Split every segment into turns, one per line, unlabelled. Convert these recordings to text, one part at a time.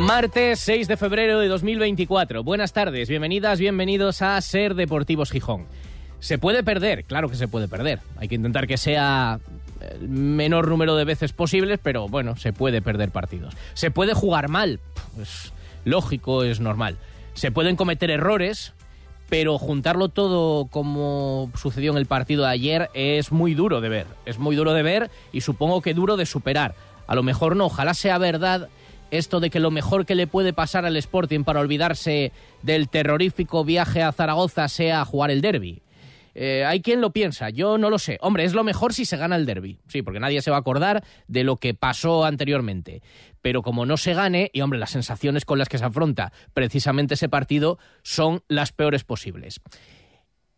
Martes 6 de febrero de 2024. Buenas tardes, bienvenidas, bienvenidos a Ser Deportivos Gijón. Se puede perder, claro que se puede perder. Hay que intentar que sea el menor número de veces posibles, pero bueno, se puede perder partidos. Se puede jugar mal, es lógico, es normal. Se pueden cometer errores, pero juntarlo todo como sucedió en el partido de ayer es muy duro de ver. Es muy duro de ver y supongo que duro de superar. A lo mejor no, ojalá sea verdad esto de que lo mejor que le puede pasar al Sporting para olvidarse del terrorífico viaje a Zaragoza sea jugar el derby. Eh, hay quien lo piensa, yo no lo sé. Hombre, es lo mejor si se gana el derby. Sí, porque nadie se va a acordar de lo que pasó anteriormente. Pero como no se gane, y hombre, las sensaciones con las que se afronta precisamente ese partido son las peores posibles.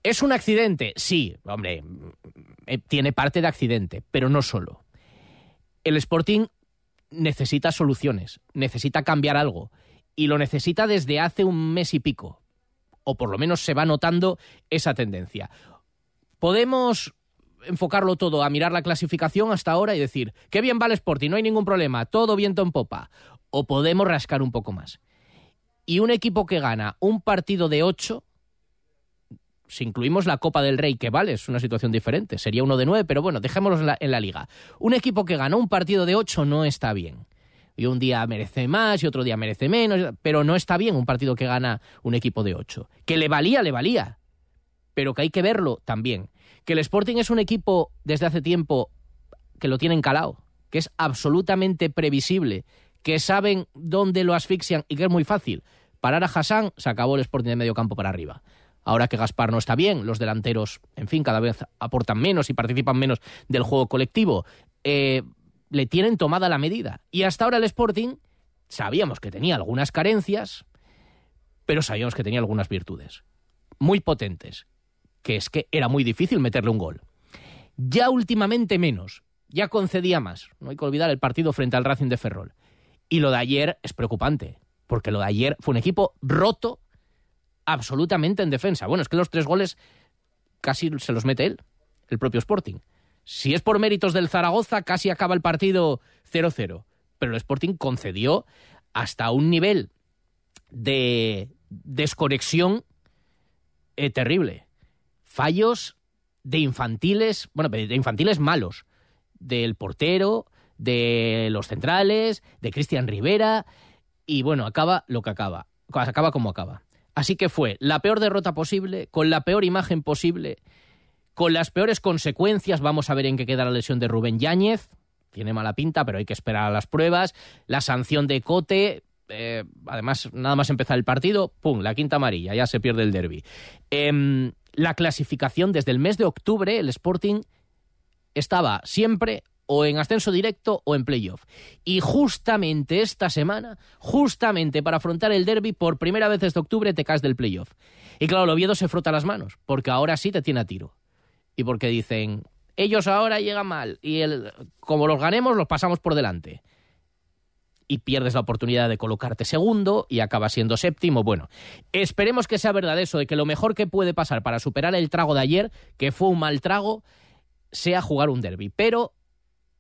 ¿Es un accidente? Sí, hombre, eh, tiene parte de accidente, pero no solo. El Sporting necesita soluciones, necesita cambiar algo, y lo necesita desde hace un mes y pico, o por lo menos se va notando esa tendencia. Podemos enfocarlo todo a mirar la clasificación hasta ahora y decir, qué bien va el Sporting, no hay ningún problema, todo viento en popa, o podemos rascar un poco más. Y un equipo que gana un partido de ocho, si incluimos la Copa del Rey, que vale, es una situación diferente, sería uno de nueve, pero bueno, dejémoslo en la, liga. Un equipo que ganó un partido de ocho no está bien. Y un día merece más y otro día merece menos, pero no está bien un partido que gana un equipo de ocho. Que le valía, le valía, pero que hay que verlo también. Que el Sporting es un equipo desde hace tiempo que lo tienen calado, que es absolutamente previsible, que saben dónde lo asfixian y que es muy fácil. Parar a Hassan, se acabó el Sporting de medio campo para arriba. Ahora que Gaspar no está bien, los delanteros, en fin, cada vez aportan menos y participan menos del juego colectivo. Eh, le tienen tomada la medida. Y hasta ahora el Sporting sabíamos que tenía algunas carencias, pero sabíamos que tenía algunas virtudes muy potentes, que es que era muy difícil meterle un gol. Ya últimamente menos, ya concedía más. No hay que olvidar el partido frente al Racing de Ferrol. Y lo de ayer es preocupante, porque lo de ayer fue un equipo roto absolutamente en defensa. Bueno, es que los tres goles casi se los mete él, el propio Sporting. Si es por méritos del Zaragoza, casi acaba el partido 0-0. Pero el Sporting concedió hasta un nivel de desconexión eh, terrible. Fallos de infantiles, bueno, de infantiles malos. Del portero, de los centrales, de Cristian Rivera. Y bueno, acaba lo que acaba. Acaba como acaba. Así que fue la peor derrota posible, con la peor imagen posible, con las peores consecuencias. Vamos a ver en qué queda la lesión de Rubén Yáñez. Tiene mala pinta, pero hay que esperar a las pruebas. La sanción de Cote. Eh, además, nada más empezar el partido, ¡pum! La quinta amarilla, ya se pierde el derby. Eh, la clasificación desde el mes de octubre, el Sporting estaba siempre o en ascenso directo o en playoff. Y justamente esta semana, justamente para afrontar el derby, por primera vez desde octubre te caes del playoff. Y claro, el Oviedo se frota las manos, porque ahora sí te tiene a tiro. Y porque dicen, ellos ahora llegan mal, y el, como los ganemos, los pasamos por delante. Y pierdes la oportunidad de colocarte segundo y acabas siendo séptimo. Bueno, esperemos que sea verdad eso, de que lo mejor que puede pasar para superar el trago de ayer, que fue un mal trago, sea jugar un derby. Pero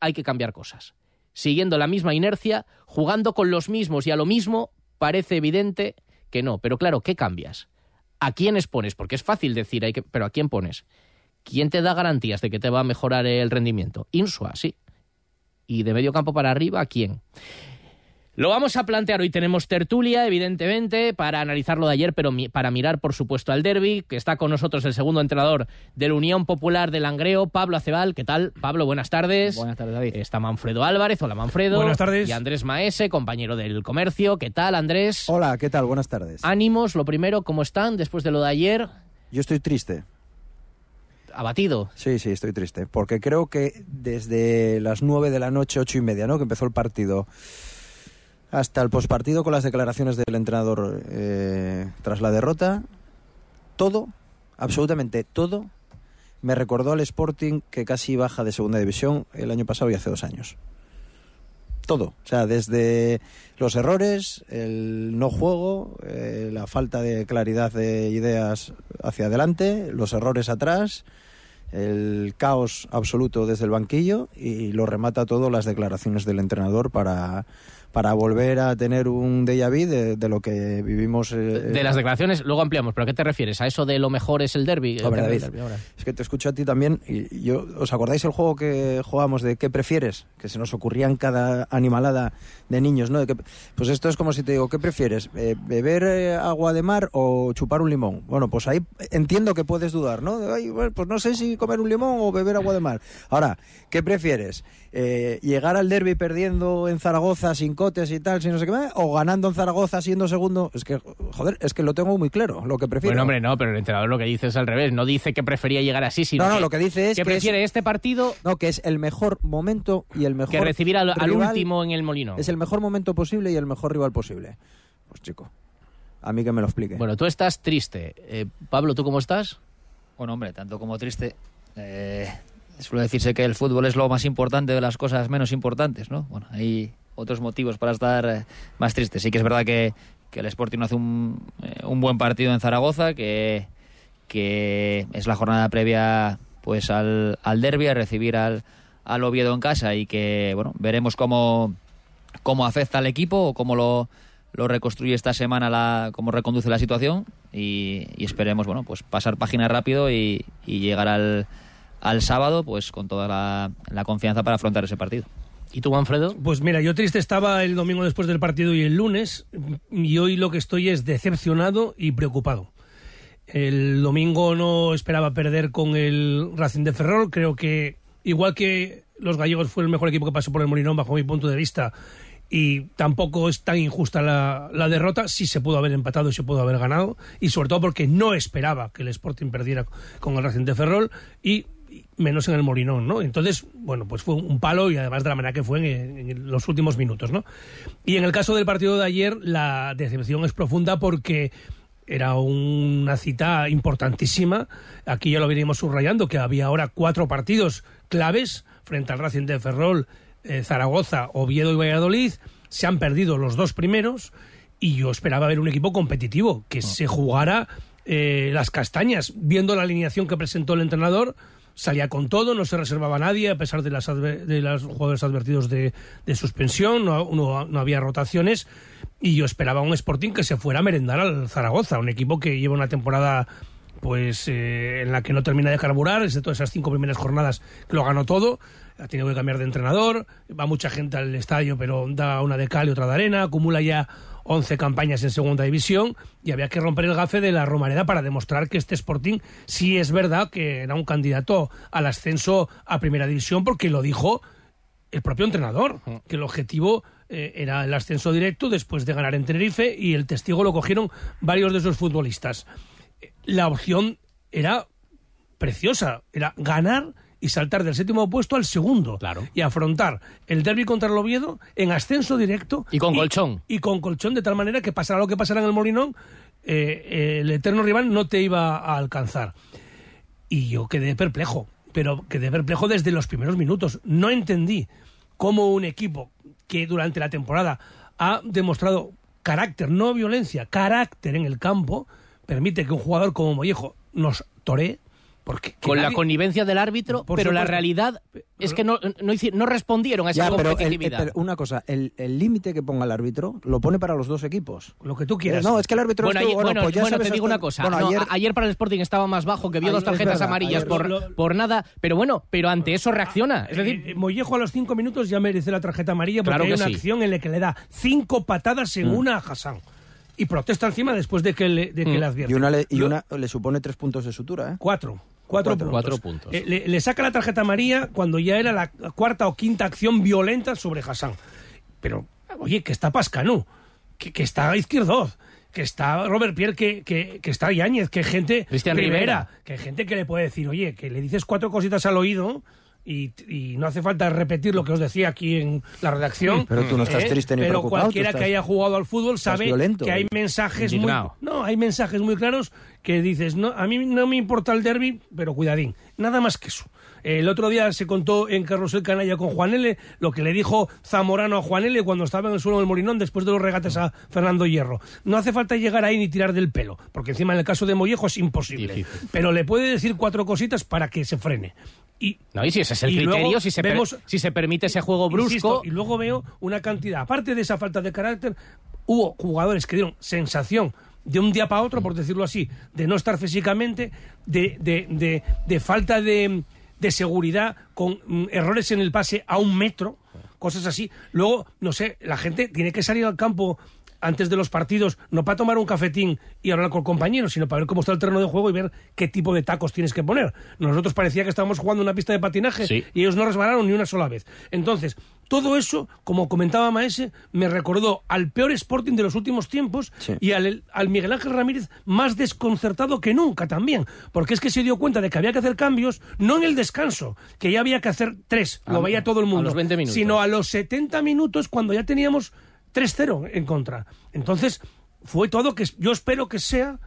hay que cambiar cosas. Siguiendo la misma inercia, jugando con los mismos y a lo mismo, parece evidente que no. Pero claro, ¿qué cambias? ¿A quiénes pones? Porque es fácil decir, hay que, pero ¿a quién pones? ¿Quién te da garantías de que te va a mejorar el rendimiento? Insua, sí. Y de medio campo para arriba, ¿a quién? Lo vamos a plantear hoy. Tenemos tertulia, evidentemente, para analizar lo de ayer, pero mi para mirar, por supuesto, al derby, que está con nosotros el segundo entrenador de la Unión Popular de Langreo, Pablo Acebal. ¿Qué tal? Pablo, buenas tardes.
Buenas tardes, David.
Está Manfredo Álvarez. Hola, Manfredo.
Buenas tardes.
Y Andrés Maese, compañero del comercio. ¿Qué tal, Andrés?
Hola, ¿qué tal? Buenas tardes.
Ánimos, lo primero, ¿cómo están después de lo de ayer?
Yo estoy triste.
Abatido.
Sí, sí, estoy triste. Porque creo que desde las nueve de la noche, ocho y media, ¿no? Que empezó el partido hasta el pospartido con las declaraciones del entrenador eh, tras la derrota, todo absolutamente todo, me recordó al Sporting que casi baja de segunda división el año pasado y hace dos años. Todo, o sea, desde los errores, el no juego, eh, la falta de claridad de ideas hacia adelante, los errores atrás, el caos absoluto desde el banquillo y lo remata todo las declaraciones del entrenador para para volver a tener un déjà vu de, de lo que vivimos. eh,
De las declaraciones, luego ampliamos, pero ¿a qué te refieres? ¿A eso de lo mejor es el derby?
Es que te escucho a ti también y yo, ¿os acordáis el juego que jugábamos de qué prefieres? Que se nos ocurrían cada animalada de niños, ¿no? De que- pues esto es como si te digo, ¿qué prefieres? Eh, ¿Beber eh, agua de mar o chupar un limón? Bueno, pues ahí entiendo que puedes dudar, ¿no? De, "Ay, bueno, pues no sé si comer un limón o beber agua de mar. Ahora, ¿qué prefieres? Eh, ¿Llegar al derby perdiendo en Zaragoza sin cotes y tal, sin no sé qué más? ¿O ganando en Zaragoza siendo segundo? Es que, joder, es que lo tengo muy claro, lo que prefiero.
Bueno, hombre, no, pero el entrenador lo que dice es al revés. No dice que prefería llegar así, sino
No, no, lo que dice es
que
que
prefiere
es-
este partido
No, que es el mejor momento y el mejor
que recibir al, último en el molino.
Es el mejor momento posible y el mejor rival posible. Pues chico, a mí que me lo explique.
Bueno, tú estás triste. Eh, Pablo, ¿tú cómo estás?
Bueno, hombre, tanto como triste. Eh, suele decirse que el fútbol es lo más importante de las cosas menos importantes, ¿no? Bueno, hay otros motivos para estar eh, más triste. Sí que es verdad que, que el Sporting no hace un, eh, un buen partido en Zaragoza, que, que es la jornada previa pues al, al derby, a recibir al, al Oviedo en casa y que, bueno, veremos cómo, cómo afecta al equipo o cómo lo, lo reconstruye esta semana, la, cómo reconduce la situación y, esperemos, bueno, pues pasar página rápido y llegar al, al sábado pues con toda la, la confianza para afrontar ese partido.
¿Y tú, Manfredo?
Pues mira, yo triste estaba el domingo después del partido y el lunes, y hoy lo que estoy es decepcionado y preocupado. El domingo no esperaba perder con el Racing de Ferrol, creo que igual que los gallegos fue el mejor equipo que pasó por el Molinón bajo mi punto de vista, y tampoco es tan injusta la, la derrota, sí se pudo haber empatado y se pudo haber ganado, y sobre todo porque no esperaba que el Sporting perdiera con el Racing de Ferrol, y menos en el Molinón, ¿no? Entonces, bueno, pues fue un palo y además de la manera que fue en, en los últimos minutos, ¿no? Y en el caso del partido de ayer, la decepción es profunda porque era una cita importantísima. Aquí ya lo venimos subrayando, que había ahora cuatro partidos claves frente al Racing de Ferrol, eh, Zaragoza, Oviedo y Valladolid. Se han perdido los dos primeros y yo esperaba ver un equipo competitivo, que se jugara eh, las castañas. Viendo la alineación que presentó el entrenador, salía con todo, no se reservaba a nadie, a pesar de, las de los jugadores advertidos de, suspensión, no, no- había rotaciones. Y yo esperaba un Sporting que se fuera a merendar al Zaragoza, un equipo que lleva una temporada pues eh, en la que no termina de carburar, excepto esas cinco primeras jornadas que lo ganó todo, ha tenido que cambiar de entrenador, va mucha gente al estadio, pero da una de cal y otra de arena, acumula ya 11 campañas en segunda división y había que romper el gafe de la Romareda para demostrar que este Sporting sí es verdad que era un candidato al ascenso a primera división porque lo dijo el propio entrenador, que el objetivo eh, era el ascenso directo después de ganar en Tenerife y el testigo lo cogieron varios de esos futbolistas. La opción era preciosa, era ganar y saltar del séptimo puesto al segundo
Claro.
y afrontar el derby contra el Oviedo en ascenso directo
Y con colchón.
y con colchón de tal manera que pasara lo que pasara en el Molinón eh, eh, el eterno rival no te iba a alcanzar y yo quedé perplejo, pero quedé perplejo desde los primeros minutos. No entendí cómo un equipo que durante la temporada ha demostrado carácter, no violencia, carácter en el campo, permite que un jugador como Mollejo nos toree. Porque
Con la connivencia del árbitro,
Por
pero la realidad es que no, no, respondieron a esa
Ya, pero, el-
competitividad.
pero una cosa, el límite que ponga el árbitro lo pone para los dos equipos.
lo que tú quieras.
No, es que el árbitro
bueno,
estuvo-
ayer, bueno,
pues ya
bueno, te digo
hasta-
una cosa.
Bueno,
No,
ayer,
para el Sporting estaba más bajo, que vio
Ayer-
dos tarjetas
verdad,
amarillas
ayer-
por,
Lo-
por nada. Pero bueno, pero ante eso reacciona. Es decir,
Eh, eh, Mollejo a los cinco minutos ya merece la tarjeta amarilla porque
Claro
hay una
sí.
acción en la que le da cinco patadas en una a Hassan. Y protesta encima después de que le, de que
Mm.
le advierte.
y una, le, y una le supone tres puntos de sutura, ¿eh?
Cuatro. Cuatro,
Cuatro.
puntos.
Cuatro puntos.
Eh, le, le saca la tarjeta amarilla cuando ya era la cuarta o quinta acción violenta sobre Hassan. Pero, oye, que está Pascanú, que, que está Izquierdoz, que está Robert Pierre, que, que, que está Yáñez, que hay gente...
Cristian Rivera.
Que hay gente que le puede decir, oye, que le dices cuatro cositas al oído y, y no hace falta repetir lo que os decía aquí en la redacción.
Pero tú no estás triste ni
Pero
preocupado,
cualquiera
tú
que haya jugado al fútbol sabe
violento,
que hay
eh.
mensajes muy no, hay mensajes muy claros que dices, no, a mí no me importa el derby, pero cuidadín, nada más que eso. El otro día se contó en Carrusel Canalla con Juan L. lo que le dijo Zamorano a Juan L. cuando estaba en el suelo del Morinón después de los regates a Fernando Hierro. No hace falta llegar ahí ni tirar del pelo, porque encima en el caso de Mollejo es imposible.
Difícil.
Pero le puede decir cuatro cositas para que se frene. Y,
No, y si ese es el criterio, si se, per-
vemos-
si se permite ese juego brusco.
Insisto, y luego veo una cantidad, aparte de esa falta de carácter, hubo jugadores que dieron sensación de un día para otro, por decirlo así, de no estar físicamente, de, de- de- de falta de, de seguridad, con mm, errores en el pase a un metro, cosas así. Luego, no sé, la gente tiene que salir al campo antes de los partidos, no para tomar un cafetín y hablar con compañeros, sino para ver cómo está el terreno de juego y ver qué tipo de tacos tienes que poner. Nosotros parecía que estábamos jugando una pista de patinaje
Sí.
y ellos no resbalaron ni una sola vez. Entonces, todo eso, como comentaba Maese, me recordó al peor Sporting de los últimos tiempos
Sí.
y al, al Miguel Ángel Ramírez más desconcertado que nunca también. Porque es que se dio cuenta de que había que hacer cambios, no en el descanso, que ya había que hacer tres, lo
A-
veía todo el
a
mundo,
los 20 minutos.
sino a los 70 minutos cuando ya teníamos 3-0 en contra. Entonces, fue todo que yo espero que sea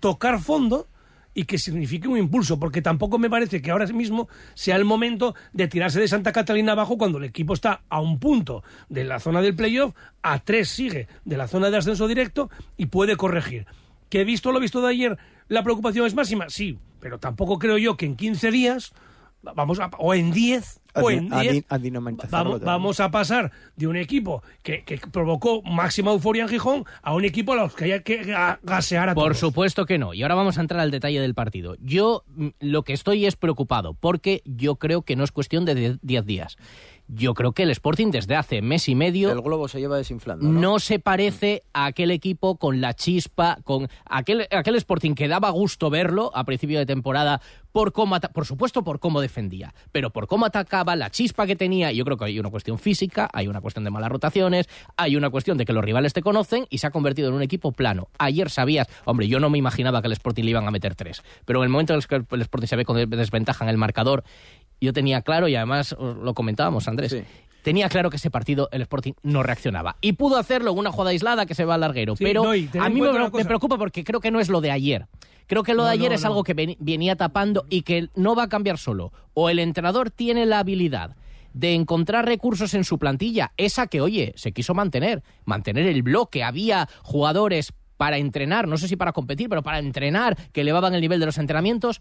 tocar fondo y que signifique un impulso, porque tampoco me parece que ahora mismo sea el momento de tirarse de Santa Catalina abajo cuando el equipo está a un punto de la zona del playoff, a tres sigue de la zona de ascenso directo y puede corregir. ¿Que he visto lo visto de ayer? ¿La preocupación es máxima? Sí, pero tampoco creo yo que en 15 días, vamos a, o en 10, o
A
en
di- a
10,
di- a dinamitizarlo
vamos, a pasar de un equipo que, que provocó máxima euforia en Gijón a un equipo a los que hay que ga- gasear a
Por
todos.
supuesto que no. Y ahora vamos a entrar al detalle del partido. Yo mm, lo que estoy es preocupado, porque yo creo que no es cuestión de die- 10 días. Yo creo que el Sporting desde hace mes y medio
El globo se lleva desinflando. ¿no?
no se parece a aquel equipo con la chispa, con aquel, aquel Sporting que daba gusto verlo a principio de temporada, por cómo por supuesto por cómo defendía, pero por cómo atacaba, la chispa que tenía. Yo creo que hay una cuestión física, hay una cuestión de malas rotaciones, hay una cuestión de que los rivales te conocen y se ha convertido en un equipo plano. Ayer sabías, hombre, yo no me imaginaba que el Sporting le iban a meter tres, pero en el momento en el que el Sporting se ve con desventaja en el marcador, yo tenía claro y además lo comentábamos, Andrés.
Sí.
Tenía claro que ese partido el Sporting no reaccionaba. Y pudo hacerlo en una jugada aislada que se va al larguero.
Sí,
pero
no,
a mí me, preocupa porque creo que no es lo de ayer. Creo que lo de
No,
ayer
no,
es algo que ven- venía tapando y que no va a cambiar solo. O el entrenador tiene la habilidad de encontrar recursos en su plantilla, esa que, oye, se quiso mantener, mantener el bloque. Había jugadores para entrenar, no sé si para competir, pero para entrenar, que elevaban el nivel de los entrenamientos.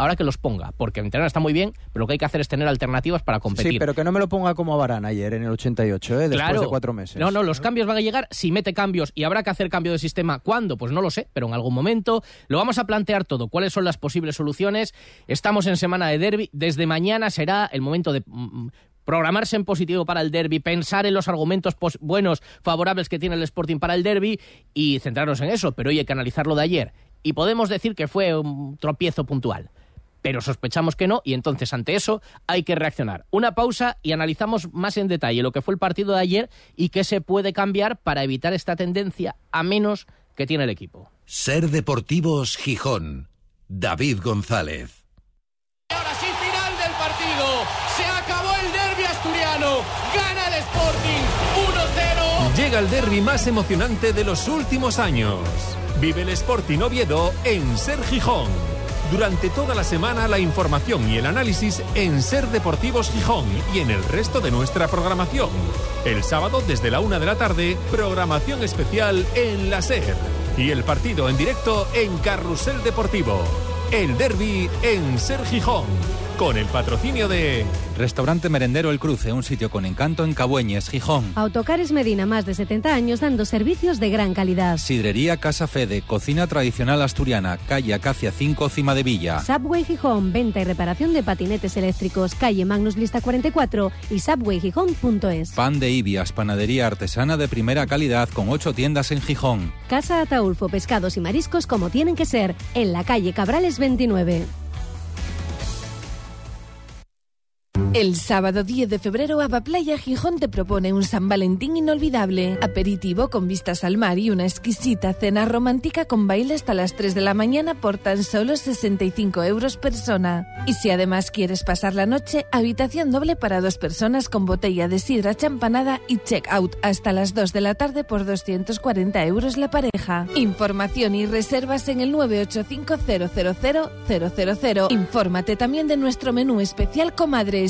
Ahora que los ponga, porque entrenar está muy bien, pero lo que hay que hacer es tener alternativas para competir.
Sí, pero que no me lo ponga como a Varane ayer en el 88, ¿eh? después
Claro.
de cuatro meses.
No, no, los cambios van a llegar. Si mete cambios y habrá que hacer cambio de sistema, ¿cuándo? Pues no lo sé, pero en algún momento lo vamos a plantear todo. ¿Cuáles son las posibles soluciones? Estamos en semana de derby. Desde mañana será el momento de. mm, Programarse en positivo para el derby, pensar en los argumentos buenos, favorables que tiene el Sporting para el derby y centrarnos en eso. Pero hoy hay que analizar lo de ayer. Y podemos decir que fue un tropiezo puntual pero sospechamos que no y entonces ante eso hay que reaccionar. Una pausa y analizamos más en detalle lo que fue el partido de ayer y qué se puede cambiar para evitar esta tendencia a menos que tiene el equipo.
Ser Deportivos Gijón. David González.
Ahora sí, final del partido. Se acabó el derby asturiano. Gana el Sporting 1-0.
Llega el derby más emocionante de los últimos años. Vive el Sporting Oviedo en Ser Gijón. Durante toda la semana la información y el análisis en Ser Deportivos Gijón y en el resto de nuestra programación. El sábado desde la una de la tarde, programación especial en la Ser. Y el partido en directo en Carrusel Deportivo. El derby en Ser Gijón. Con el patrocinio de...
Restaurante Merendero El Cruce, un sitio con encanto en Cabueñes, Gijón.
Autocares Medina, más de 70 años dando servicios de gran calidad.
Sidrería Casa Fede, cocina tradicional asturiana, calle Acacia 5, Cima de Villa.
Subway Gijón, venta y reparación de patinetes eléctricos, calle Magnus Lista 44 y subwaygijón.es.
Pan de Ibias, panadería artesana de primera calidad con ocho tiendas en Gijón.
Casa Ataulfo, pescados y mariscos como tienen que ser, en la calle Cabrales 29.
El sábado 10 de febrero, Playa Gijón te propone un San Valentín inolvidable. Aperitivo con vistas al mar y una exquisita cena romántica con baile hasta las 3 de la mañana por tan solo 65 euros persona. Y si además quieres pasar la noche, habitación doble para dos personas con botella de sidra champanada y check-out hasta las 2 de la tarde por 240 euros la pareja. Información y reservas en el 985 000 000. Infórmate también de nuestro menú especial Comadres,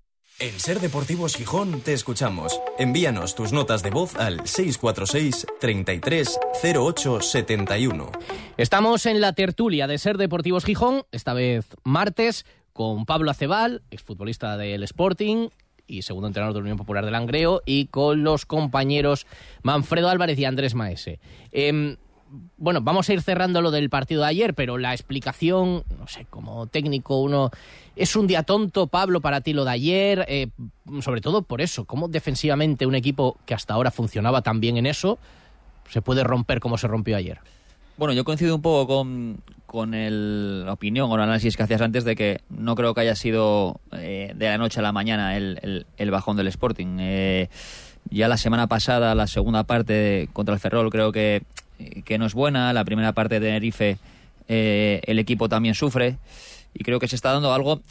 En Ser Deportivos Gijón te escuchamos. Envíanos tus notas de voz al 646 33 08 71.
Estamos en la tertulia de Ser Deportivos Gijón, esta vez martes, con Pablo Acebal, exfutbolista del Sporting y segundo entrenador de la Unión Popular del Langreo, y con los compañeros Manfredo Álvarez y Andrés Maese. Eh, bueno, vamos a ir cerrando lo del partido de ayer, pero la explicación, no sé, como técnico uno... ¿Es un día tonto, Pablo, para ti lo de ayer? Eh, sobre todo por eso, ¿cómo defensivamente un equipo que hasta ahora funcionaba tan bien en eso se puede romper como se rompió ayer?
Bueno, yo coincido un poco con, con el, la opinión o el análisis que hacías antes de que no creo que haya sido eh, de la noche a la mañana el, el, bajón del Sporting. Eh, ya la semana pasada, la segunda parte contra el Ferrol, creo que que no es buena. La primera parte de Tenerife eh, el equipo también sufre y creo que se está dando algo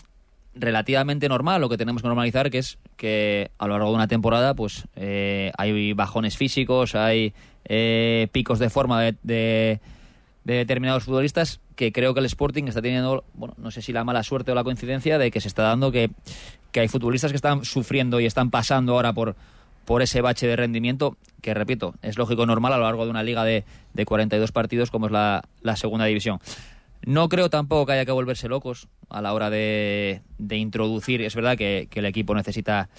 relativamente normal, lo que tenemos que normalizar, que es que a lo largo de una temporada pues eh, hay bajones físicos, hay eh, picos de forma de, de, de, determinados futbolistas que creo que el Sporting está teniendo, bueno, no sé si la mala suerte o la coincidencia de que se está dando que, que hay futbolistas que están sufriendo y están pasando ahora por por ese bache de rendimiento que, repito, es lógico normal a lo largo de una liga de, de 42 partidos como es la, la, segunda división. No creo tampoco que haya que volverse locos a la hora de, de introducir. Es verdad que, que, el equipo necesita,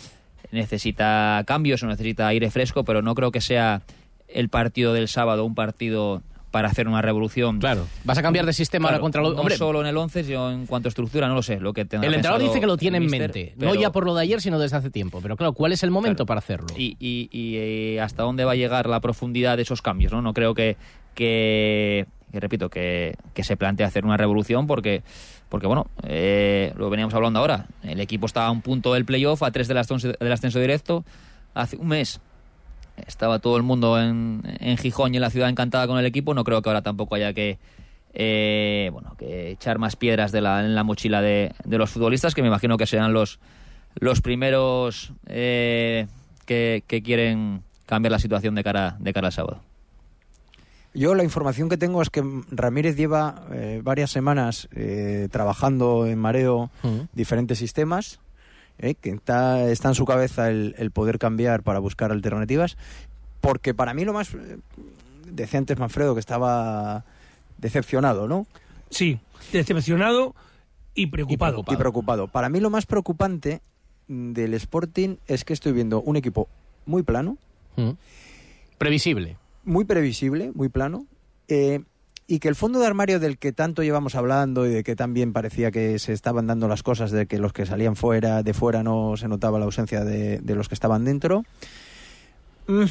necesita cambios o necesita aire fresco, pero no creo que sea el partido del sábado un partido para hacer una revolución.
Claro. ¿Vas a cambiar de sistema
claro,
ahora contra los...
No
Hombre,
solo en el 11, sino en cuanto a estructura, no lo sé. Lo que
el entrenador dice que lo tiene en mente, pero... no ya por lo de ayer, sino desde hace tiempo. Pero claro, ¿cuál es el momento claro. para hacerlo?
Y, y, y eh, hasta dónde va a llegar la profundidad de esos cambios, ¿no? No creo que, que, que repito, que, que, se plantee hacer una revolución porque... Porque, bueno, eh, lo veníamos hablando ahora. El equipo estaba a un punto del playoff, a tres del ascenso, del ascenso directo, hace un mes estaba todo el mundo en, en, Gijón y en la ciudad encantada con el equipo. No creo que ahora tampoco haya que eh, bueno que echar más piedras de la, en la mochila de, de, los futbolistas, que me imagino que serán los, los primeros eh, que, que, quieren cambiar la situación de cara, de cara al sábado.
Yo la información que tengo es que Ramírez lleva eh, varias semanas eh, trabajando en mareo uh -huh. diferentes sistemas ¿eh? que está, está, en su cabeza el, el, poder cambiar para buscar alternativas, porque para mí lo más eh, decía antes Manfredo que estaba decepcionado, ¿no?
Sí, decepcionado y preocupado.
y preocupado. Y preocupado. Para mí lo más preocupante del Sporting es que estoy viendo un equipo muy plano.
Mm. Previsible.
Muy previsible, muy plano. Eh, y que el fondo de armario del que tanto llevamos hablando y de que también parecía que se estaban dando las cosas de que los que salían fuera de fuera no se notaba la ausencia de, de los que estaban dentro mm,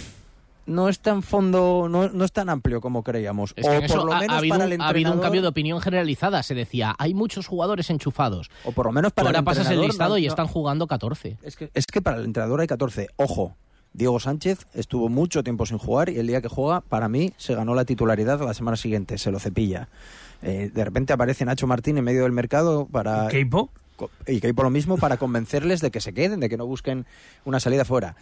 no es tan fondo no, no es tan amplio como creíamos
Es que
o
eso
por lo menos
ha, habido,
para
un-
el
ha habido un cambio de opinión generalizada. Se decía, hay muchos jugadores enchufados.
o por lo menos para
Ahora
el
pasas el listado
no-
y están jugando 14.
Es que, es que para el entrenador hay 14. Ojo, Diego Sánchez estuvo mucho tiempo sin jugar y el día que juega, para mí, se ganó la titularidad la semana siguiente. Se lo cepilla. Eh, de repente aparece Nacho Martín en medio del mercado para...
Keipo.
Y Keipo lo mismo para convencerles de que se queden, de que no busquen una salida fuera.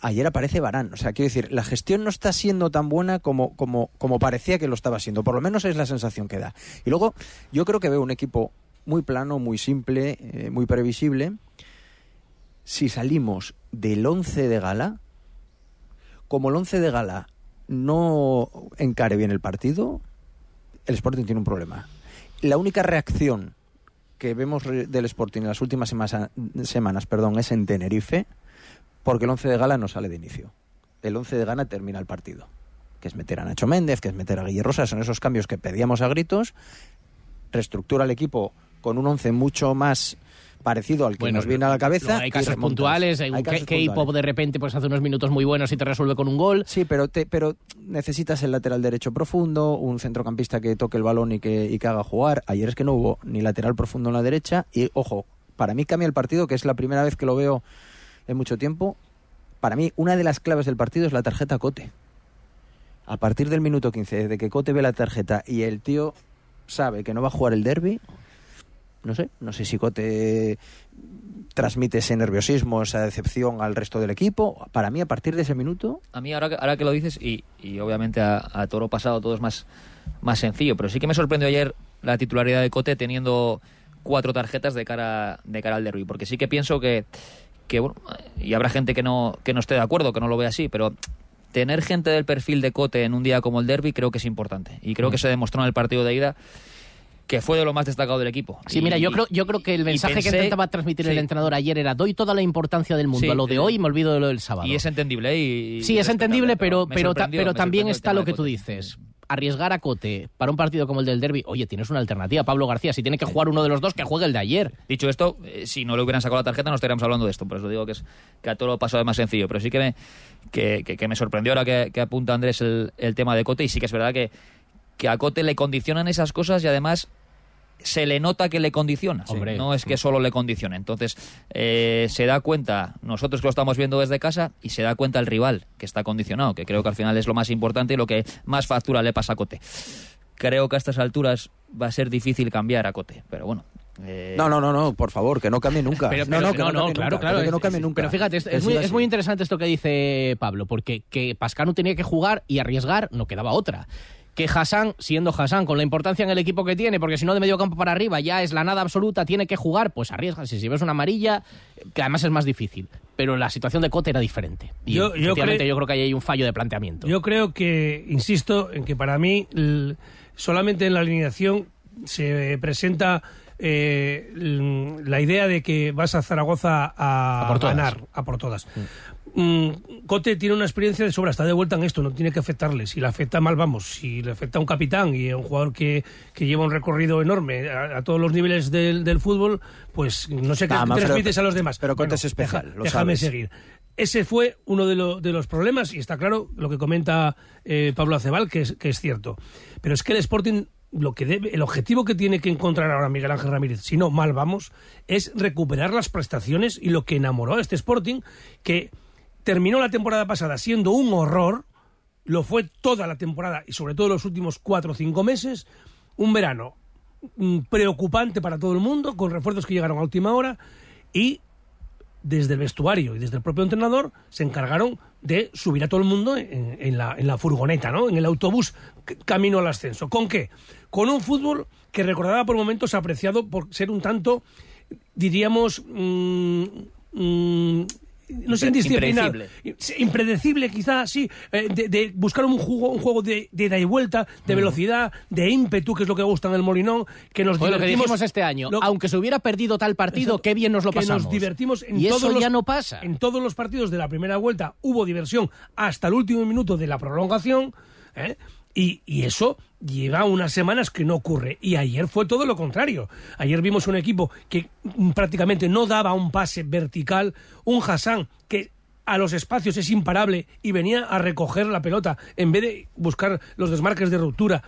Ayer aparece Barán. O sea, quiero decir, la gestión no está siendo tan buena como, como, como parecía que lo estaba siendo. Por lo menos es la sensación que da. Y luego, yo creo que veo un equipo muy plano, muy simple, eh, muy previsible. Si salimos del 11 de gala, como el 11 de gala no encare bien el partido, el Sporting tiene un problema. La única reacción que vemos del Sporting en las últimas semanas perdón, es en Tenerife, porque el 11 de gala no sale de inicio. El 11 de gala termina el partido. Que es meter a Nacho Méndez, que es meter a Guillermo Rosas, son esos cambios que pedíamos a gritos. Reestructura el equipo con un 11 mucho más parecido al que
Bueno,
nos viene a la cabeza.
Luego hay casos puntuales, hay un
Hay
K-pop de repente pues hace unos minutos muy buenos y te resuelve con un gol.
Sí, pero, te, pero necesitas el lateral derecho profundo, un centrocampista que toque el balón y que, y que haga jugar. Ayer es que no hubo ni lateral profundo en la derecha. Y ojo, para mí cambia el partido, que es la primera vez que lo veo en mucho tiempo. Para mí, una de las claves del partido es la tarjeta Cote. A partir del minuto 15, desde que Cote ve la tarjeta y el tío sabe que no va a jugar el derby, no sé, no sé si Cote transmite ese nerviosismo, esa decepción al resto del equipo. Para mí, a partir de ese minuto,
A mí, ahora que, ahora que lo dices, y, y obviamente a, a Toro pasado todo es más, más sencillo, pero sí que me sorprendió ayer la titularidad de Cote teniendo cuatro tarjetas de cara, de cara al derby, porque sí que pienso que, que bueno, y habrá gente que no, que no esté de acuerdo, que no lo ve así, pero tener gente del perfil de Cote en un día como el derby creo que es importante. Y creo que se demostró en el partido de ida que fue de lo más destacado del equipo.
Sí,
Y-
mira, yo creo, yo creo que el mensaje que intentaba transmitir el entrenador ayer era doy toda la importancia del mundo
Sí,
a lo de hoy y me olvido de lo del sábado.
Y es entendible. ¿eh? Y,
Sí,
y
es entendible, pero, pero, ta- pero también está lo
de
que tú dices. Arriesgar a Cote para un partido como el del derby, oye, tienes una alternativa, Pablo García. Si tiene que jugar uno de los dos, que juegue el de ayer.
Dicho esto, eh, si no le hubieran sacado la tarjeta no estaríamos hablando de esto, por eso digo que es que a todo lo pasado es más sencillo, pero sí que me, que, que- que me sorprendió ahora que, que apunta Andrés el, el tema de Cote y sí que es verdad que, que a Cote le condicionan esas cosas y además se le nota que le condiciona, no es que solo le condicione. Entonces eh, se da cuenta, nosotros que lo estamos viendo desde casa, y se da cuenta el rival que está condicionado, que creo que al final es lo más importante y lo que más factura le pasa a Cote. Creo que a estas alturas va a ser difícil cambiar a Cote, pero bueno. eh,
No, no, no, no, por favor, que no cambie nunca.
Pero,
no,
pero-
no, que no,
claro,
nunca,
claro.
pero que no cambie
es-
nunca.
Pero fíjate, es, muy, es muy interesante esto que dice Pablo, porque que Pascano tenía que jugar y arriesgar, no quedaba otra. Que Hassan, siendo Hassan, con la importancia en el equipo que tiene, porque si no de medio campo para arriba ya es la nada absoluta, tiene que jugar, pues arriesgas. Si ves una amarilla, que además es más difícil. Pero la situación de Cote era diferente. Y
Yo- yo
efectivamente
cre-
yo creo que ahí hay un fallo de planteamiento.
Yo creo que, insisto, en que para mí solamente en la alineación se presenta eh, la idea de que vas a Zaragoza a,
A
ganar, a por todas. Mm, Cote tiene una experiencia de sobra, está de vuelta en esto, no tiene que afectarle. Si le afecta mal, vamos. Si le afecta a un capitán y a un jugador que, que lleva un recorrido enorme a, a todos los niveles del, del fútbol, pues no sé qué transmites a los demás.
pero Cote
Bueno,
es especial,
deja-
lo
déjame
sabes.
seguir. Ese fue uno de, lo- de los problemas y está claro lo que comenta eh, Pablo Acebal, que es, que es cierto. Pero es que el Sporting, lo que debe, el objetivo que tiene que encontrar ahora Miguel Ángel Ramírez, si no mal vamos, es recuperar las prestaciones y lo que enamoró a este Sporting, que terminó la temporada pasada siendo un horror, lo fue toda la temporada y sobre todo los últimos cuatro o cinco meses, un verano mm, preocupante para todo el mundo, con refuerzos que llegaron a última hora y desde el vestuario y desde el propio entrenador se encargaron de subir a todo el mundo en, la, en la furgoneta, ¿no? en el autobús camino al ascenso. ¿Con qué? Con un fútbol que recordaba por momentos apreciado por ser un tanto, diríamos, mm, mm, no sé, indisciplinado.
impredecible.
Impredecible quizás, sí, eh, de, de buscar un juego, un juego de, de ida y vuelta, de velocidad, de ímpetu, que es lo que gusta en el Molinón, que nos
Fue lo que
divertimos
dijimos este año.
lo-
Aunque se hubiera perdido tal partido, qué bien nos lo
que
pasamos.
nos divertimos en
y
todos
eso
los,
ya no pasa.
En todos los partidos de la primera vuelta hubo diversión hasta el último minuto de la prolongación. ¿eh? Y, eso lleva unas semanas que no ocurre. Y ayer fue todo lo contrario. Ayer vimos un equipo que mm, prácticamente no daba un pase vertical, un Hassan que a los espacios es imparable y venía a recoger la pelota en vez de buscar los desmarques de ruptura.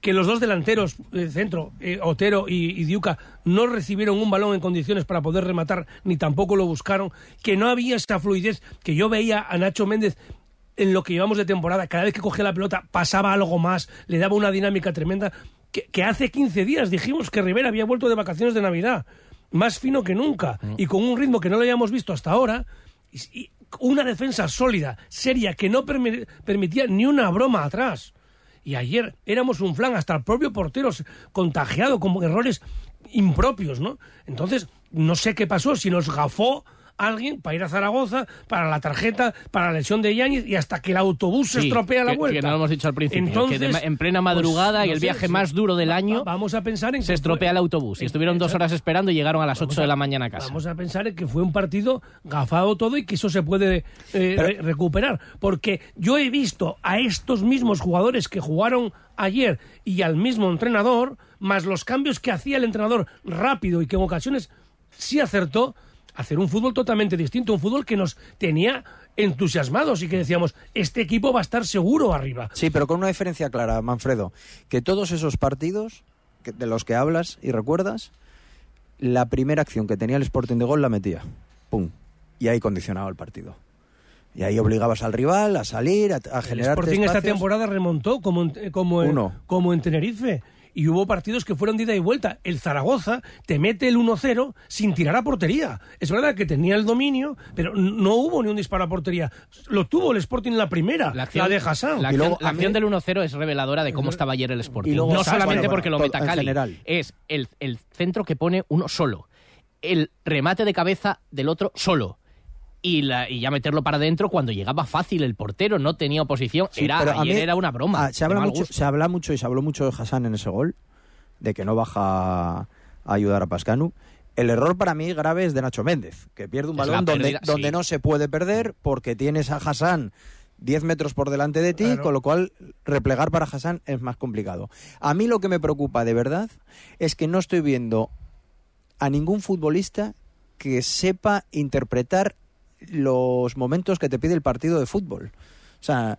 Que los dos delanteros de centro, eh, Otero y, y Diuca, no recibieron un balón en condiciones para poder rematar, ni tampoco lo buscaron. Que no había esa fluidez que yo veía a Nacho Méndez en lo que llevamos de temporada, cada vez que cogía la pelota pasaba algo más, le daba una dinámica tremenda, que, que hace 15 días dijimos que Rivera había vuelto de vacaciones de Navidad, más fino que nunca, y con un ritmo que no lo habíamos visto hasta ahora, y, y una defensa sólida, seria, que no permi- permitía ni una broma atrás. Y ayer éramos un flan, hasta el propio portero contagiado con errores impropios, ¿no? Entonces, no sé qué pasó, si nos gafó alguien para ir a Zaragoza, para la tarjeta, para la lesión de Yáñez y hasta que el autobús se
Sí,
estropea la
que-
vuelta.
Que no lo hemos dicho al principio.
Entonces,
que de en plena madrugada
pues,
y
no
el
sé,
viaje
sí.
más duro del año.
va- vamos a pensar en que
Se estropea
fue-
el autobús y estuvieron dos horas esperando y llegaron a las 8 de la mañana a casa.
Vamos a pensar en que fue un partido gafado todo y que eso se puede eh, re- recuperar. Porque yo he visto a estos mismos jugadores que jugaron ayer y al mismo entrenador, más los cambios que hacía el entrenador rápido y que en ocasiones sí acertó, hacer un fútbol totalmente distinto, un fútbol que nos tenía entusiasmados y que decíamos, este equipo va a estar seguro arriba.
Sí, pero con una diferencia clara, Manfredo, que todos esos partidos de los que hablas y recuerdas, la primera acción que tenía el Sporting de gol la metía. ¡Pum! Y ahí condicionaba el partido. Y ahí obligabas al rival a salir, a, a
El
generar
Sporting esta temporada remontó como en, como, en, como en Tenerife. Y hubo partidos que fueron de ida y vuelta. El Zaragoza te mete el 1-0 sin tirar a portería. Es verdad que tenía el dominio, pero no hubo ni un disparo a portería. Lo tuvo el Sporting en la primera, la, de Hassan.
La acción, la acción del 1-0 es reveladora de cómo estaba ayer el Sporting.
Luego
no solamente
bueno,
porque lo meta Cali,
general.
es el, el centro que pone uno solo, el remate de cabeza del otro solo. Y, la, y ya meterlo para adentro cuando llegaba fácil el portero, no tenía oposición.
Sí,
era, ayer
mí-
era una broma.
ah, se, habla mucho, se habla mucho y se habló mucho de Hassan en ese gol, de que no baja a ayudar a Pascanu. El error para mí grave es de Nacho Méndez, que pierde un
Es
balón donde,
pérdida,
donde
sí.
no se puede perder porque tienes a Hassan 10 metros por delante de ti,
Claro.
con lo cual replegar para Hassan es más complicado. A mí lo que me preocupa de verdad es que no estoy viendo a ningún futbolista que sepa interpretar los momentos que te pide el partido de fútbol. O sea,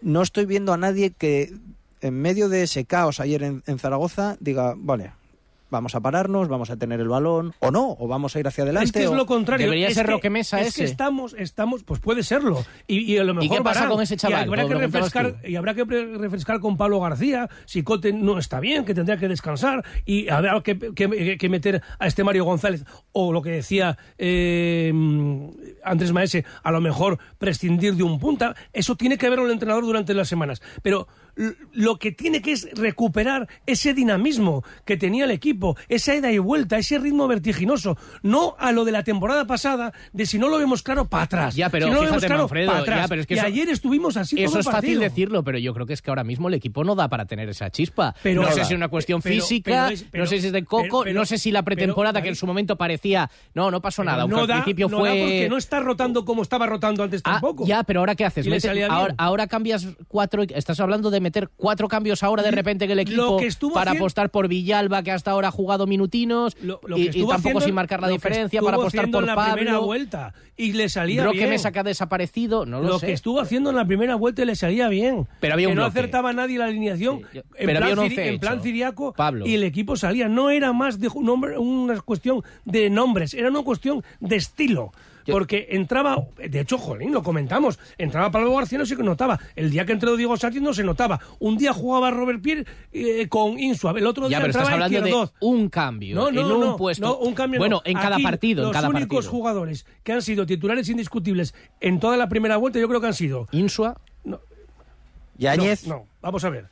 no estoy viendo a nadie que en medio de ese caos ayer en, en Zaragoza diga, vale, vamos a pararnos, vamos a tener el balón, o no, o vamos a ir hacia adelante.
Es que es
o-
lo contrario.
Debería
es
ser
que-
Roque Mesa
es
ese.
que estamos, estamos, pues puede serlo. Y, y a lo
¿Y
mejor
qué pasa con ese chaval?
Y habrá que refrescar, y habrá que refrescar con Pablo García. Si Cote no está bien, que tendría que descansar. Y habrá que, que- que meter a este Mario González. O lo que decía eh, Andrés Maese, a lo mejor prescindir de un punta. Eso tiene que verlo el entrenador durante las semanas. Pero lo que tiene que es recuperar ese dinamismo que tenía el equipo, esa ida y vuelta, ese ritmo vertiginoso, no a lo de la temporada pasada, de si no lo vemos claro para atrás.
Ya, pero
si no lo vemos
fíjate,
claro,
Manfredo,
para atrás.
ya, pero es que
y
eso-
ayer estuvimos así
Eso
todo
es fácil decirlo, pero yo creo que es que ahora mismo el equipo no da para tener esa chispa.
Pero-
no sé si es una cuestión
Pero-
física,
pero es- pero-
no sé si es de coco, no sé si la pretemporada que en su momento parecía, no, no pasó nada, aunque al principio
no
fue...
da porque no está rotando como estaba rotando antes
Ah,
tampoco.
ya, pero ahora qué haces?
Y
ahora, ahora cambias cuatro. Estás hablando de meter cuatro cambios ahora de repente en el equipo
que
para
haciendo-
apostar por Villalba, que hasta ahora ha jugado minutinos
lo
y,
que
y tampoco
haciendo-
sin marcar la
que
diferencia para apostar por
en la primera vuelta y le salía
Roque
bien.
Mesa que ha desaparecido, no lo,
lo
sé.
que estuvo haciendo en la primera vuelta le salía bien.
Pero había
que
un
no
bloque.
acertaba nadie la alineación. en,
pero
plan
había
ciri- en plan ciriaco
Pablo.
y el equipo salía. No era más de un nombre- una cuestión de nombres, era una cuestión de estilo. Porque entraba, de hecho, jolín, lo comentamos, entraba Pablo García, no se notaba. El día que entró Diego Sánchez no se notaba. Un día jugaba Robert Pierre eh, con Insua, el otro día
Ya, pero estás
entraba
hablando de un cambio
No, no,
en un
no,
puesto.
no, un cambio
bueno,
no.
en cada
Aquí,
partido, en
los
cada
únicos
partido.
jugadores que han sido titulares indiscutibles en toda la primera vuelta, yo creo que han sido
Insua,
Yáñez.
no, no, vamos a ver.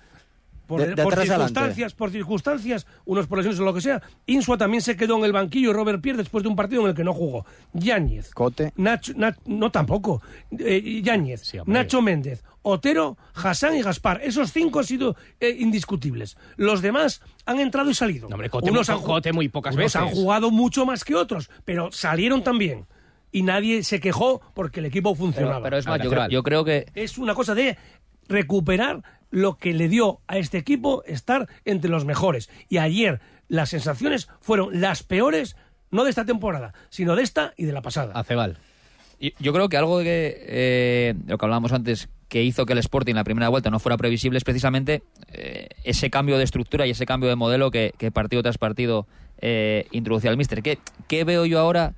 Por,
De- de
por
atrás adelante.
circunstancias, por circunstancias, unos por lesiones o lo que sea. Insua también se quedó en el banquillo y Robert Pierre después de un partido en el que no jugó. Yáñez.
Cote.
Nacho, Na- no tampoco. Eh, Yáñez. Nacho Méndez. Otero, Hassan y Gaspar. Esos cinco han sido eh, indiscutibles. Los demás han entrado y salido.
hombre, Cote,
unos
muy-
han,
Cote muy pocas
unos
veces.
han jugado mucho más que otros, pero salieron también. Y nadie se quejó porque el equipo funcionaba.
Pero, pero es más, yo creo, yo creo que
Es una cosa de recuperar lo que le dio a este equipo estar entre los mejores. Y ayer las sensaciones fueron las peores, no de esta temporada, sino de esta y de la pasada.
Acebal.
Yo creo que algo que, eh, lo que hablábamos antes, que hizo que el Sporting la primera vuelta no fuera previsible es precisamente eh, ese cambio de estructura y ese cambio de modelo que, partido tras partido eh, introducía el Mister. ¿Qué, ¿Qué veo yo ahora?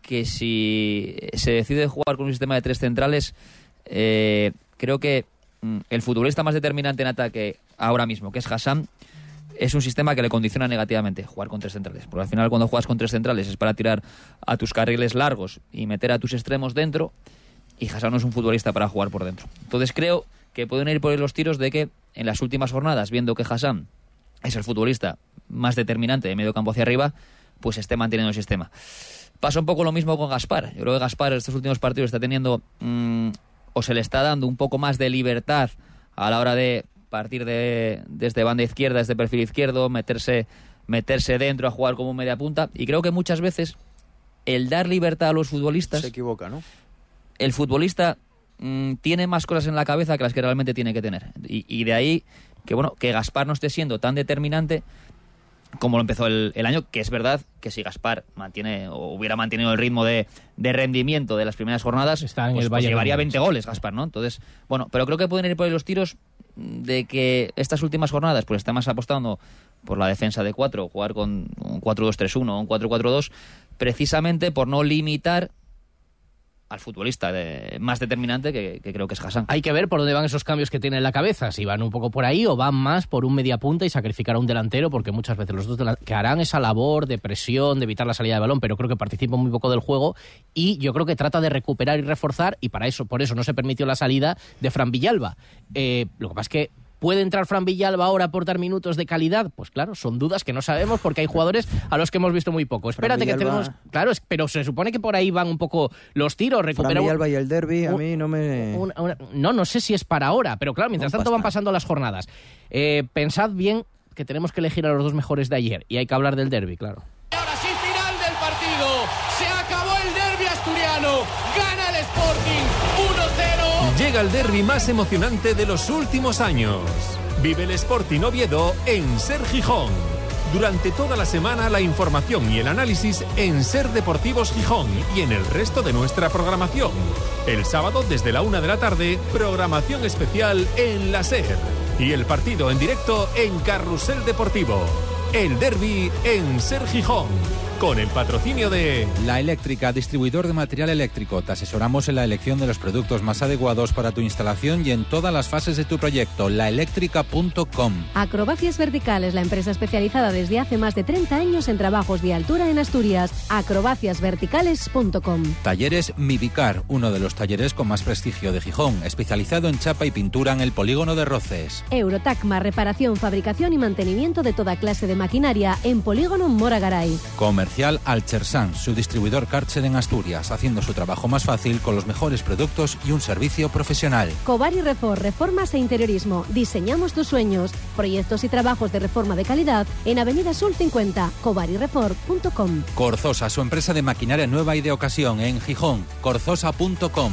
Que si se decide jugar con un sistema de tres centrales, eh, creo que el futbolista más determinante en ataque ahora mismo, que es Hassan, es un sistema que le condiciona negativamente jugar con tres centrales. Porque al final cuando juegas con tres centrales es para tirar a tus carriles largos y meter a tus extremos dentro y Hassan no es un futbolista para jugar por dentro. Entonces creo que pueden ir por los tiros de que en las últimas jornadas, viendo que Hassan es el futbolista más determinante de medio campo hacia arriba, pues esté manteniendo el sistema. Pasa un poco lo mismo con Gaspar. Yo creo que Gaspar estos últimos partidos está teniendo mm, o se le está dando un poco más de libertad a la hora de partir de, desde banda izquierda, desde perfil izquierdo, meterse, meterse dentro a jugar como media punta. Y creo que muchas veces el dar libertad a los futbolistas
Se equivoca, ¿no?
el futbolista mm, tiene más cosas en la cabeza que las que realmente tiene que tener. Y, y de ahí que bueno que Gaspar no esté siendo tan determinante como lo empezó el, el año, que es verdad que si Gaspar mantiene o hubiera mantenido el ritmo de, de rendimiento de las primeras jornadas,
Está en
pues,
el
pues llevaría
Gómez.
20 goles Gaspar, ¿no? Entonces, bueno, pero creo que pueden ir por ahí los tiros de que estas últimas jornadas pues está más apostando por la defensa de 4, jugar con un 4-2-3-1 o un 4-4-2, precisamente por no limitar al futbolista de- más determinante que, creo que es Hassan.
Hay que ver por dónde van esos cambios que tiene en la cabeza, si van un poco por ahí o van más por un media punta y sacrificar a un delantero, porque muchas veces los dos que harán esa labor de presión, de evitar la salida de balón, pero creo que participan muy poco del juego y yo creo que trata de recuperar y reforzar y para eso, por eso no se permitió la salida de Fran Villalba. Eh, lo que pasa es que ¿Puede entrar Fran Villalba ahora a aportar minutos de calidad? Pues claro, son dudas que no sabemos porque hay jugadores a los que hemos visto muy poco. Espérate que tenemos... Claro, pero se supone que por ahí van un poco los tiros.
Fran Villalba y el derby a mí no me...
una- una- no, no sé si es para ahora, pero claro, mientras tanto van pasando las jornadas. Eh, pensad bien que tenemos que elegir a los dos mejores de ayer y hay que hablar del derby, claro.
Llega el derby más emocionante de los últimos años. Vive el Sporting Oviedo en Ser Gijón. Durante toda la semana la información y el análisis en Ser Deportivos Gijón y en el resto de nuestra programación. El sábado desde la una de la tarde, programación especial en la Ser. Y el partido en directo en Carrusel Deportivo. El derby en Ser Gijón. Con el patrocinio de...
La Eléctrica, distribuidor de material eléctrico. Te asesoramos en la elección de los productos más adecuados para tu instalación y en todas las fases de tu proyecto. Laeléctrica.com.
Acrobacias Verticales, la empresa especializada desde hace más de 30 años en trabajos de altura en Asturias. acrobaciasverticales.com.
Talleres Mivicar, uno de los talleres con más prestigio de Gijón, especializado en chapa y pintura en el polígono de Roces.
Eurotacma, reparación, fabricación y mantenimiento de toda clase de maquinaria en Polígono Moragaray.
Comercial Alchersan, su distribuidor Karcher en Asturias, haciendo su trabajo más fácil con los mejores productos y un servicio profesional.
Covari Refor, reformas e interiorismo. Diseñamos tus sueños. Proyectos y trabajos de reforma de calidad en Avenida Sul 50, covarirefor.com.
Corzosa, su empresa de maquinaria nueva y de ocasión en Gijón, corzosa.com.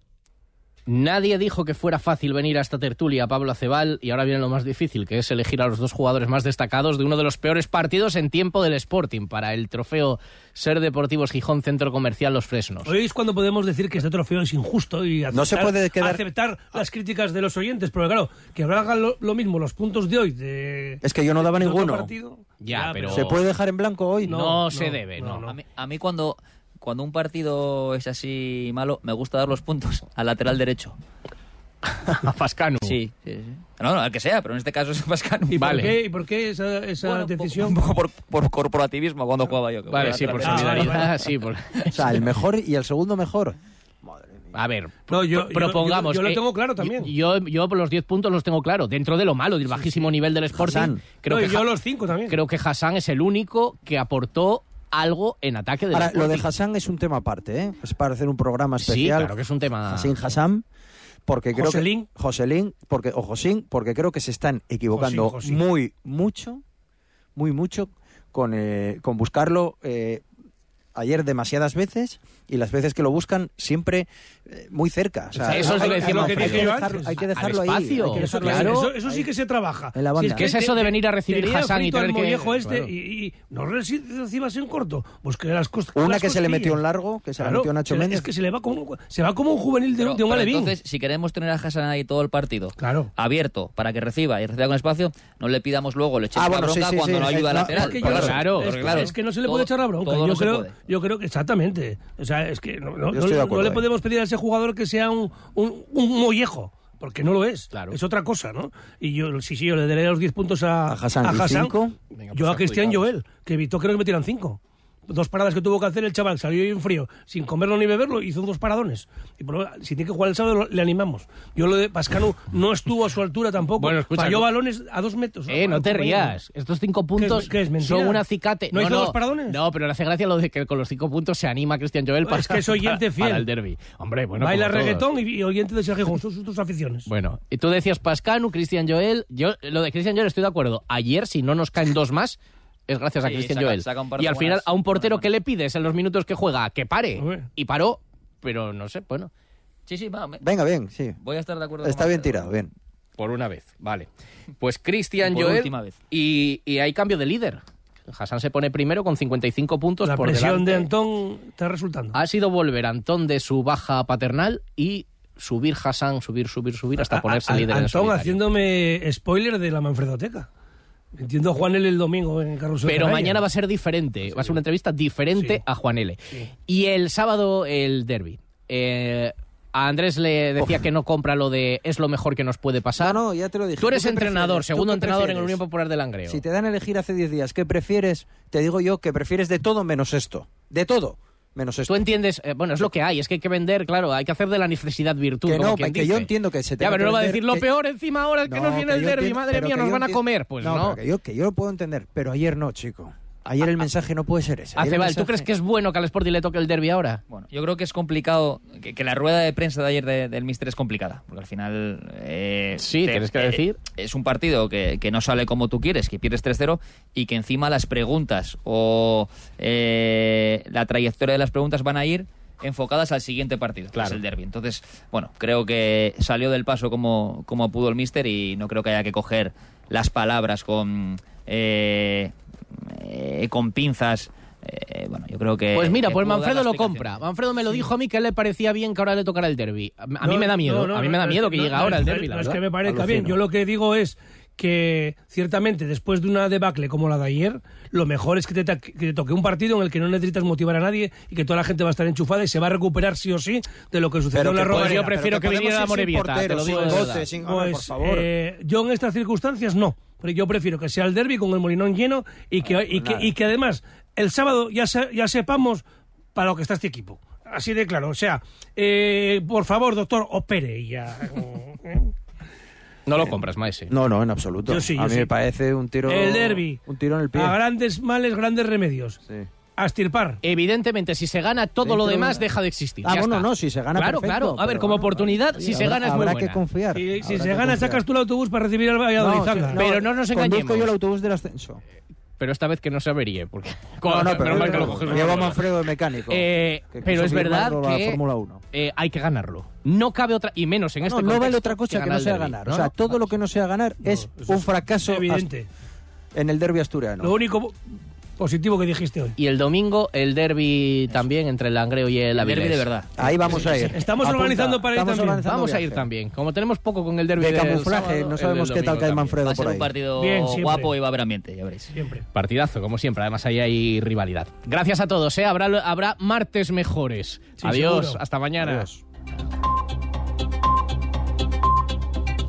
Nadie dijo que fuera fácil venir a esta tertulia, Pablo Acebal, y ahora viene lo más difícil, que es elegir a los dos jugadores más destacados de uno de los peores partidos en tiempo del Sporting para el trofeo Ser Deportivos Gijón Centro Comercial Los Fresnos.
Hoy es cuando podemos decir que este trofeo es injusto y aceptar,
No se puede quedar-
aceptar las críticas de los oyentes, pero claro, que hagan lo, lo mismo los puntos de hoy de...
Es que yo no daba ninguno.
partido.
Ya, pero...
¿Se puede dejar en blanco hoy?
No, se debe, no.
A mí, a mí cuando, cuando un partido es así malo, me gusta dar los puntos al lateral derecho.
a Pascanu.
Sí, sí, sí. No, no, al que sea, pero en este caso es Pascanu.
¿Y, por qué, ¿Y por qué esa, esa decisión?
Un poco por, por corporativismo cuando jugaba yo. que
Vale, sí, por
lateral derecho.
solidaridad, sí. Por...
O sea, el mejor y el segundo mejor.
A ver,
No, yo-
pro- propongamos.
yo- yo lo tengo claro también.
Yo, yo los 10 puntos los tengo claro. Dentro de lo malo, del bajísimo nivel del Sporting.
Hassan.
Creo
No,
que
yo los cinco también.
Creo que Hassan es el único que aportó algo en ataque del
Ahora, lo de. Hassan es un tema aparte, ¿eh? Es para hacer un programa
Sí,
especial.
claro que es un tema...
Hassan Hassan. Porque creo
Joselín.
que Joselín, porque o Josín, porque creo que se están equivocando
Josín, Josín.
muy mucho, muy mucho con, eh, con buscarlo eh, ayer demasiadas veces y las veces que lo buscan siempre eh, muy cerca. O sea,
Eso es
hay-
lo
hay- que dejarlo-
antes.
hay que dejarlo ahí.
espacio.
hay que
Eso,
dejarlo
Claro.
ahí.
eso, eso sí que se trabaja.
En la banda.
¿Qué es eso de venir a recibir Hassan y tener que-
este
Claro.
y, y no reci- recibas en corto. Pues que las costas.
Una
las
que se le metió en largo, que se la
Claro,
metió Nacho
le-
Méndez.
Es que se le va como, se va como un juvenil de,
Pero-
de un alevín.
entonces, si queremos tener a Hassan ahí todo el partido
Claro.
abierto para que reciba y reciba con espacio, no le pidamos luego, le echemos
Ah, bueno,
la bronca
sí, sí,
cuando
sí,
no ayuda lateral.
Es que yo-
Claro,
Claro,
es, que no se le puede echar la bronca. Yo yo creo que exactamente. O sea, es que no, no-
Yo estoy de
no-
acuerdo
no le podemos pedir a ese jugador que sea un, un, un mollejo. Porque no lo es.
Claro.
Es otra cosa, ¿no? Y yo, sí, sí, yo le daré los 10 puntos a,
A Hassan. ¿Y cinco?
Venga,
yo
pues
a Cristian. Joel, que evitó que nos metieran 5. Dos paradas que tuvo que hacer el chaval, salió en frío, sin comerlo ni beberlo, hizo dos paradones. Y por lo- si tiene que jugar el sábado, lo- le animamos. Yo lo de Pascanu no estuvo a su altura tampoco.
Bueno, escucha,
Falló
no-
balones a dos metros.
Eh, no te rías. Estos cinco puntos
qué es, mentira?
son un acicate.
¿No hizo dos paradones?
No, pero le hace gracia lo de que con los cinco puntos se anima Cristian Joel para,
Es que es oyente
para-
fiel.
para el derby. Hombre, bueno,
Baila reggaetón y, y oyente de Sergio son sus dos aficiones.
Bueno, y tú decías Pascanu, Cristian Joel. Yo, lo de Cristian Joel estoy de acuerdo. Ayer, si no nos caen dos más, es gracias a
saca-
Joel.
saca
y
de
al final,
buenas-
a un portero, ¿qué le pides en los minutos que juega? Que pare. Y paró, pero no sé, bueno,
Sí, sí, va, me-
Venga, bien, sí.
voy a estar de acuerdo.
Está
con
bien tirado, bien.
por una vez. Vale. Pues Cristian
Por
Joel.
última vez.
Y, y hay cambio de líder. Hassan se pone primero con 55 puntos
La
por
presión de
delante.
Antón está resultando.
Ha sido volver Antón de su baja paternal y subir Hassan, subir, subir, subir hasta ponerse
A-
líder en
Antón
solitario.
haciéndome spoiler de la Manfredoteca. Entiendo a Juan L. el domingo en Carlos
Pero mañana va a ser diferente, va a ser una entrevista diferente
Sí.
a Juan L. Y el sábado el derby. Eh, a Andrés le decía que no compra lo de es lo mejor que nos puede pasar.
No, no, ya te lo dije.
Tú eres entrenador, segundo entrenador en la
prefieres?
Unión Popular de Langreo.
Si te dan a elegir hace 10 días, ¿qué prefieres? Te digo yo que prefieres de todo menos esto. De todo menos esto.
Tú entiendes, eh, bueno, es lo que hay, es que hay que vender, claro, hay que hacer de la necesidad virtud.
Que no, que
dice.
yo entiendo que se
Ya,
tenga
pero no va a decir lo
que-
peor encima ahora es que
No,
nos viene el derby,
entiendo-
madre mía, nos van a comer. Pues no.
que yo, que yo lo puedo entender, pero ayer no, chico. Ayer el mensaje no puede ser ese.
Acebal, ¿tú crees que es bueno que al Sporting le toque el derby ahora?
Bueno, yo creo que es complicado, que, que la rueda de prensa de ayer de- del Mister es complicada, porque al final... eh,
Sí, tienes que
eh,
decir.
Es un partido que, que no sale como tú quieres, que pierdes 3-0 y que encima las preguntas o eh, la trayectoria de las preguntas van a ir enfocadas al siguiente partido, que es el derby. Entonces, bueno, creo que salió del paso como, como pudo el Mister y no creo que haya que coger las palabras con, eh, eh, con pinzas. Eh, bueno, yo creo que...
Pues mira, pues Manfredo lo compra. Manfredo me lo dijo a mí que a él le parecía bien que ahora le tocara el derby. A, a mí
No,
me da miedo,
no, no,
a mí me da miedo que
no,
llegue
no,
ahora el
no,
derby, la
No es que me parezca
Alucino.
bien. Yo lo que digo es que ciertamente después de una debacle como la de ayer, lo mejor es que te, ta- que te toque un partido en el que no necesitas motivar a nadie y que toda la gente va a estar enchufada y se va a recuperar sí o sí de lo que sucedió
Pero
en la.
Pues yo prefiero
pero
que viniera
sin
Morevieta, te lo digo
sin sin- hombre,
Pues,
por favor.
eh, yo en estas circunstancias no, pero yo prefiero que sea el derby con el Molinón lleno y que, y que,
nada.
y que además el sábado ya, se- ya sepamos para lo que está este equipo. Así de claro, o sea, eh, por favor, doctor, opere y ya.
No lo compras, Maese.
No, no, en absoluto.
Yo sí,
a mí
sí.
me parece un tiro...
El derbi.
Un tiro en el pie.
A grandes males, grandes remedios.
Sí.
A estirpar.
Evidentemente, si se gana, todo
Dentro
lo
de
demás
una-
deja de existir.
Ah,
Ya
bueno,
está.
no, si se gana
Claro,
perfecto,
claro. A ver,
pero
como oportunidad,
sí,
si se
habrá-
gana es muy
Habrá
buena.
que confiar.
Si, si
habrá
se
que
gana,
confiar.
sacas tú el autobús para recibir al
No,
Valladolid.
sí,
Zanga.
no,
Pero no nos
Conduzco
engañemos.
yo el autobús del ascenso.
pero esta vez que no se averíe, porque
No, no, pero
que lo coges
lleva Manfredo de mecánico.
Eh, pero es verdad que
Fórmula 1.
eh, hay que ganarlo. No cabe otra, y menos en
No,
este
no
contexto,
vale otra cosa que, no sea ganar.
No,
o sea,
no,
todo lo que no sea ganar es un fracaso
evidente.
en el derbi asturiano.
Lo único positivo que dijiste hoy.
Y el domingo el derby también entre el Langreo y el Avilés.
derbi de verdad.
Ahí vamos a ir.
Estamos
Apunta,
organizando para ir también.
organizando
Vamos a ir también. Como tenemos poco con el derby
De camuflaje,
sábado,
no
el
sabemos qué tal cae
también.
Manfredo
Va a ser
por
un partido
Bien,
guapo y va a haber ambiente, ya veréis.
Siempre.
Partidazo, como siempre. Además, ahí hay rivalidad. Gracias a todos. ¿eh? Habrá, habrá martes mejores.
Sí,
Adiós.
seguro.
Hasta mañana.
Adiós.